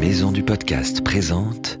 Maison du Podcast présente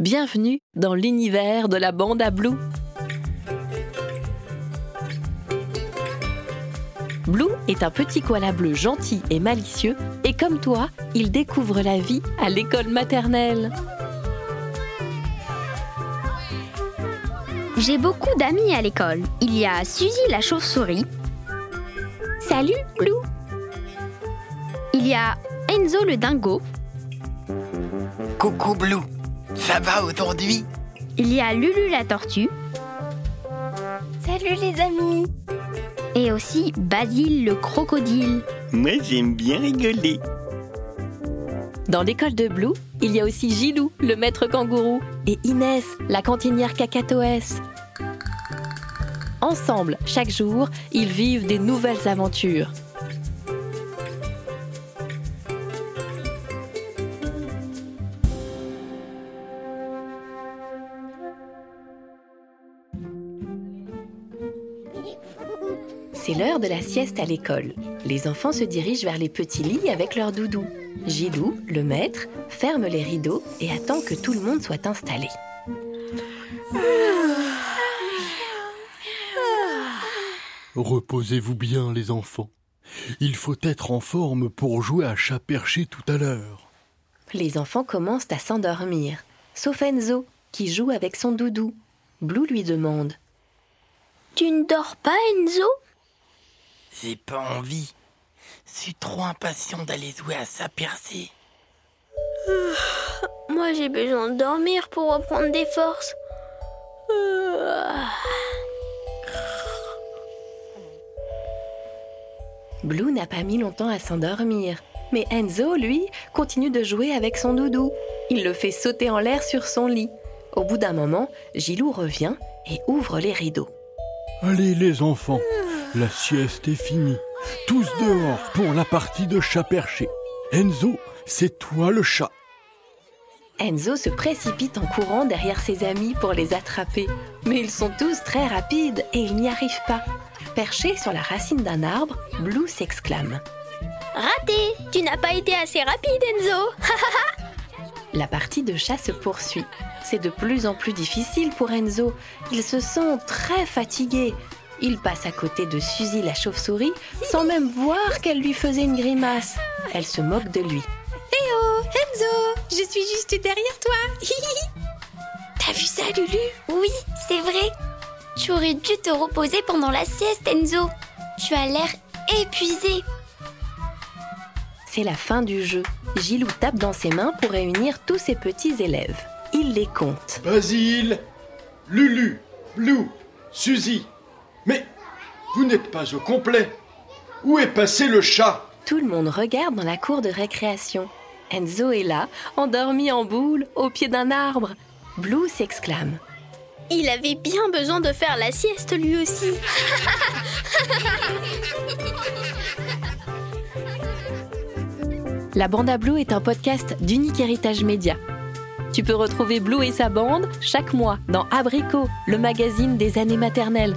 Bienvenue dans l'univers de la bande à Blue. Blue est un petit koala bleu gentil et malicieux et comme toi, il découvre la vie à l'école maternelle. J'ai beaucoup d'amis à l'école. Il y a Suzy la chauve-souris. Salut, Blue. Il y a Enzo le dingo. Coucou Blue, ça va aujourd'hui? Il y a Lulu la tortue. Salut les amis. Et aussi Basile le crocodile. Moi j'aime bien rigoler. Dans l'école de Blue, il y a aussi Gilou, le maître kangourou, et Inès, la cantinière cacatoès. Ensemble, chaque jour, ils vivent des nouvelles aventures. C'est l'heure de la sieste à l'école. Les enfants se dirigent vers les petits lits avec leurs doudous. Gilou, le maître, ferme les rideaux et attend que tout le monde soit installé. Reposez-vous bien, les enfants. Il faut être en forme pour jouer à chat perché tout à l'heure. Les enfants commencent à s'endormir, sauf Enzo, qui joue avec son doudou. Blue lui demande Tu ne dors pas, Enzo? J'ai pas envie. Je suis trop impatient d'aller jouer à ça percé. Moi, j'ai besoin de dormir pour reprendre des forces. Blue n'a pas mis longtemps à s'endormir. Mais Enzo, lui, continue de jouer avec son doudou. Il le fait sauter en l'air sur son lit. Au bout d'un moment, Gilou revient et ouvre les rideaux. Allez, les enfants, la sieste est finie. Tous dehors pour la partie de chat perché. Enzo, c'est toi le chat. Enzo se précipite en courant derrière ses amis pour les attraper. Mais ils sont tous très rapides et il n'y arrive pas. Perché sur la racine d'un arbre, Blue s'exclame. Raté Tu n'as pas été assez rapide, Enzo La partie de chat se poursuit. C'est de plus en plus difficile pour Enzo. Il se sent très fatigué. Il passe à côté de Suzy la chauve-souris sans même voir qu'elle lui faisait une grimace. Elle se moque de lui. Oh, Enzo, je suis juste derrière toi. T'as vu ça, Lulu? Oui, c'est vrai. Tu aurais dû te reposer pendant la sieste, Enzo. Tu as l'air épuisé. C'est la fin du jeu. Gilou tape dans ses mains pour réunir tous ses petits élèves. Il les compte. Basile, Lulu, Blue, Suzy. Mais vous n'êtes pas au complet. Où est passé le chat? Tout le monde regarde dans la cour de récréation. Enzo est là, endormi en boule, au pied d'un arbre. Blue s'exclame. Il avait bien besoin de faire la sieste lui aussi. La Bande à Blue est un podcast d'Unique Héritage Média. Tu peux retrouver Blue et sa bande chaque mois dans Abricot, le magazine des années maternelles.